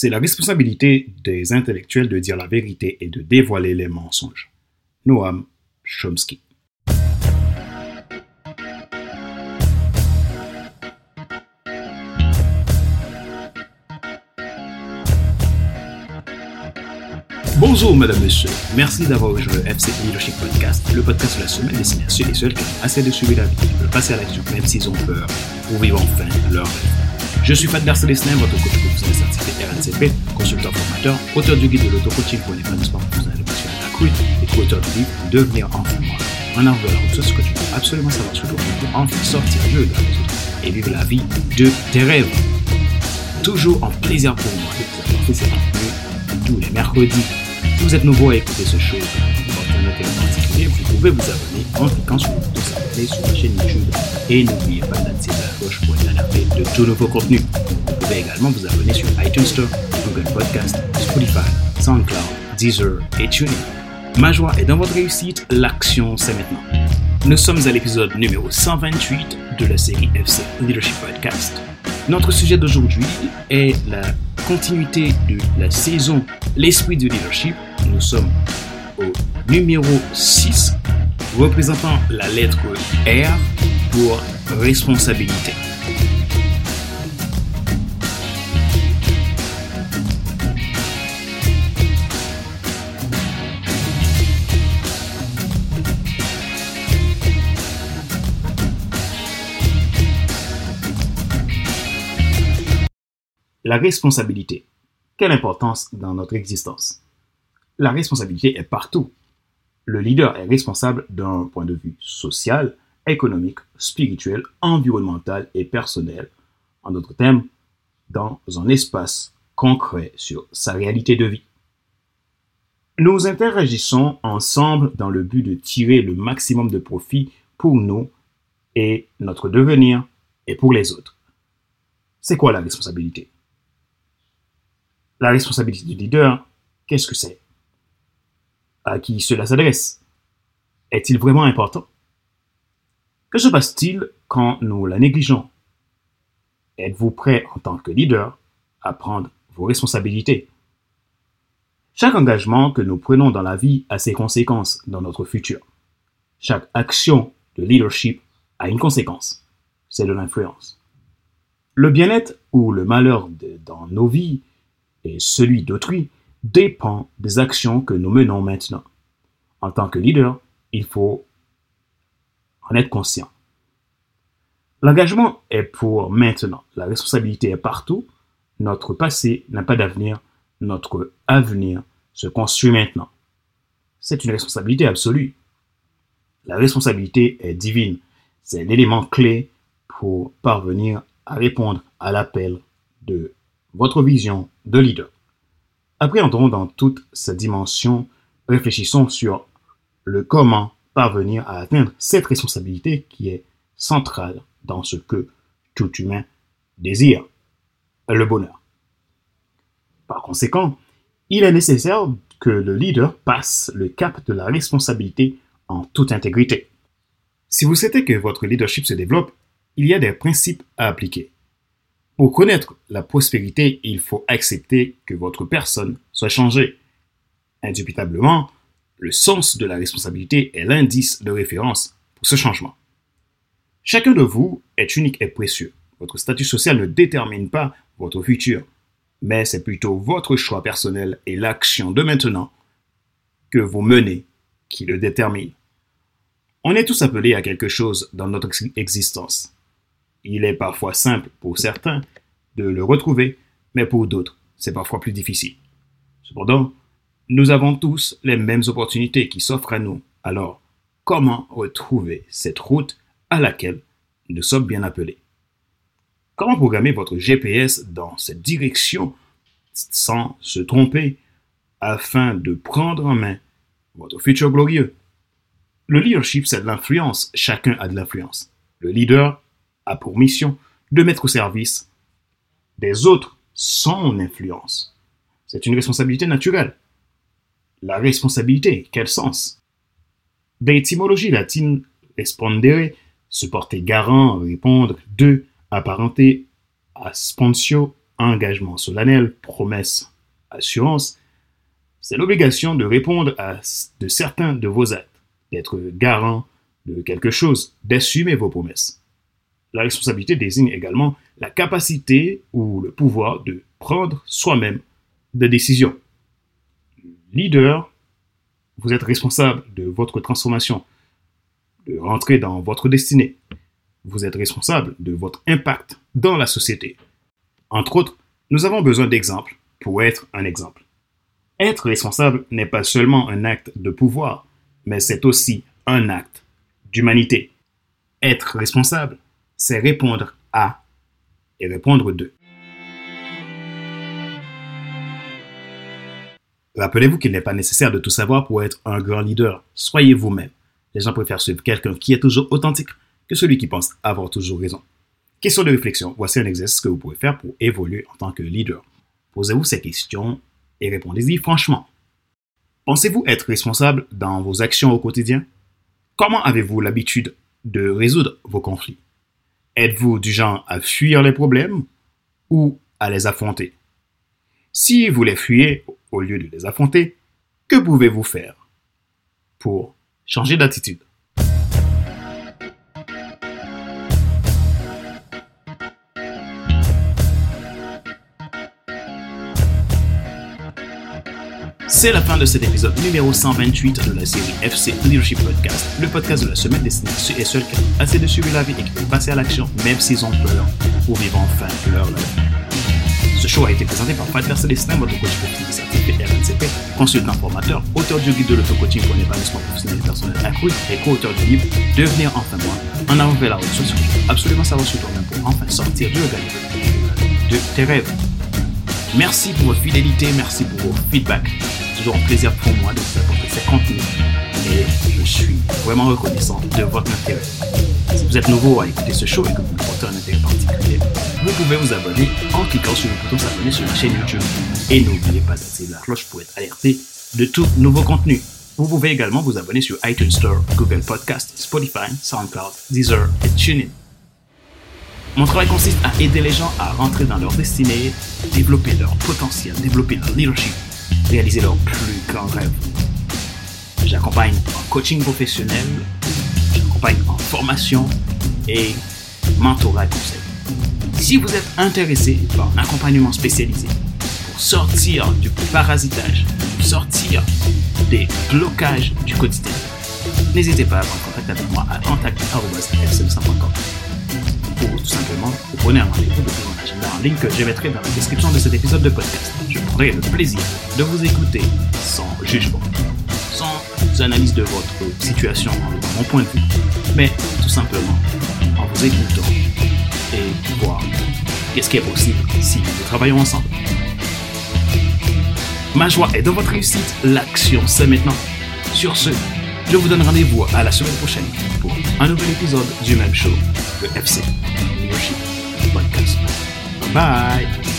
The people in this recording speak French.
c'est la responsabilité des intellectuels de dire la vérité et de dévoiler les mensonges. Noam Chomsky. Bonjour, madame, monsieur. Merci d'avoir rejoint le FC Leadership Podcast, le podcast de la semaine destiné à ceux et celles qui ont assez de suivre la vie, qui veulent passer à l'action même s'ils ont peur, pour vivre enfin leur rêve. Je suis Fadler Célestin, votre coach professionnel certifié RNCP, consultant formateur, auteur du guide de l'auto-coaching pour sport professionnel de passion accrue et co-auteur du livre Devenir enfin moi. En à la ce que tu dois absolument savoir sur toi pour enfin sortir du jeu de la route et vivre la vie de tes rêves. Toujours en plaisir pour moi de pouvoir faire ces contenus tous les mercredis vous êtes nouveau à écouter ce show vous pouvez vous abonner en cliquant sur le bouton s'abonner sur la chaîne YouTube et n'oubliez pas d'activer la cloche pour être alerté de tout nouveau contenu. Vous pouvez également vous abonner sur iTunes Store, Google Podcast, Spotify, SoundCloud, Deezer et TuneIn. Ma joie est dans votre réussite, l'action c'est maintenant. Nous sommes à l'épisode numéro 128 de la série FC Leadership Podcast. Notre sujet d'aujourd'hui est la continuité de la saison L'esprit du leadership. Nous sommes au numéro 6, représentant la lettre R pour responsabilité. La responsabilité. Quelle importance dans notre existence? La responsabilité est partout. Le leader est responsable d'un point de vue social, économique, spirituel, environnemental et personnel. En d'autres termes, dans un espace concret sur sa réalité de vie. Nous interagissons ensemble dans le but de tirer le maximum de profit pour nous et notre devenir et pour les autres. C'est quoi la responsabilité? La responsabilité du leader, qu'est-ce que c'est? À qui cela s'adresse. Est-il vraiment important? Que se passe-t-il quand nous la négligeons? Êtes-vous prêt en tant que leader à prendre vos responsabilités? Chaque engagement que nous prenons dans la vie a ses conséquences dans notre futur. Chaque action de leadership a une conséquence, c'est de l'influence. Le bien-être ou le malheur dans nos vies et celui d'autrui dépend des actions que nous menons maintenant. En tant que leader, il faut en être conscient. L'engagement est pour maintenant. La responsabilité est partout. Notre passé n'a pas d'avenir. Notre avenir se construit maintenant. C'est une responsabilité absolue. La responsabilité est divine. C'est l'élément clé pour parvenir à répondre à l'appel de votre vision de leader. Appréhendons dans toute sa dimension, réfléchissons sur le comment parvenir à atteindre cette responsabilité qui est centrale dans ce que tout humain désire, le bonheur. Par conséquent, il est nécessaire que le leader passe le cap de la responsabilité en toute intégrité. Si vous souhaitez que votre leadership se développe, il y a des principes à appliquer. Pour connaître la prospérité, il faut accepter que votre personne soit changée. Indubitablement, le sens de la responsabilité est l'indice de référence pour ce changement. Chacun de vous est unique et précieux. Votre statut social ne détermine pas votre futur, mais c'est plutôt votre choix personnel et l'action de maintenant que vous menez qui le détermine. On est tous appelés à quelque chose dans notre existence. Il est parfois simple pour certains de le retrouver, mais pour d'autres, c'est parfois plus difficile. Cependant, nous avons tous les mêmes opportunités qui s'offrent à nous. Alors, comment retrouver cette route à laquelle nous sommes bien appelés? Comment programmer votre GPS dans cette direction sans se tromper afin de prendre en main votre futur glorieux? Le leadership, c'est de l'influence. Chacun a de l'influence. Le leader a pour mission de mettre au service des autres son influence. C'est une responsabilité naturelle. La responsabilité, quel sens? D'étymologie latine respondere, se porter garant, répondre, de, apparenté à sponsio, engagement solennel, promesse, assurance, c'est l'obligation de répondre à de certains de vos actes, d'être garant de quelque chose, d'assumer vos promesses. La responsabilité désigne également la capacité ou le pouvoir de prendre soi-même des décisions. Leader, vous êtes responsable de votre transformation, de rentrer dans votre destinée. Vous êtes responsable de votre impact dans la société. Entre autres, nous avons besoin d'exemples pour être un exemple. Être responsable n'est pas seulement un acte de pouvoir, mais c'est aussi un acte d'humanité. Être responsable, c'est répondre à et répondre de. Rappelez-vous qu'il n'est pas nécessaire de tout savoir pour être un grand leader. Soyez vous-même. Les gens préfèrent suivre quelqu'un qui est toujours authentique que celui qui pense avoir toujours raison. Question de réflexion. Voici un exercice que vous pouvez faire pour évoluer en tant que leader. Posez-vous ces questions et répondez-y franchement. Pensez-vous être responsable dans vos actions au quotidien? Comment avez-vous l'habitude de résoudre vos conflits? Êtes-vous du genre à fuir les problèmes ou à les affronter? Si vous les fuyez au lieu de les affronter, que pouvez-vous faire pour changer d'attitude? C'est la fin de cet épisode numéro 128 de la série FC Leadership Podcast, le podcast de la semaine destiné à ceux et celles qui ont assez de suivre la vie et qui veulent passer à l'action même s'ils ont peur pour vivre enfin leur life. Ce show a été présenté par Pat Célestin, votre coach professionnel certifié RNCP, consultant formateur, auteur du guide de l'auto-coaching pour un épanouissement professionnel et personnel accru et co-auteur du livre Devenir enfin moi, en avant vers la route sur ce que tu absolument savoir sur toi-même pour enfin sortir du regard de tes rêves. Merci pour votre fidélité, merci pour vos feedbacks un plaisir pour moi de vous apporter ces contenus et je suis vraiment reconnaissant de votre intérêt. Si vous êtes nouveau à écouter ce show et que vous portez un intérêt particulier, vous pouvez vous abonner en cliquant sur le bouton s'abonner sur la chaîne YouTube et n'oubliez pas d'activer la cloche pour être alerté de tout nouveau contenu. Vous pouvez également vous abonner sur iTunes Store, Google Podcast, Spotify, SoundCloud, Deezer et TuneIn. Mon travail consiste à aider les gens à rentrer dans leur destinée, développer leur potentiel, développer leur leadership réaliser leurs plus grands rêves. J'accompagne en coaching professionnel, j'accompagne en formation et mentorat conseil. Si vous êtes intéressé par un accompagnement spécialisé pour sortir du parasitage, sortir des blocages du quotidien, n'hésitez pas à prendre contact avec moi à contact.fcm5.com ou tout simplement vous prenez un rendez-vous de mon agenda en ligne que je mettrai dans la description de cet épisode de podcast. Je prendrai le plaisir de vous écouter sans jugement, sans analyse de votre situation, mon point de vue, mais tout simplement en vous écoutant et voir qu'est-ce qui est possible si nous travaillons ensemble. Ma joie est dans votre réussite, l'action c'est maintenant. Sur ce, je vous donne rendez-vous à la semaine prochaine pour un nouvel épisode du même show, le FC Leadership Podcast. Bye!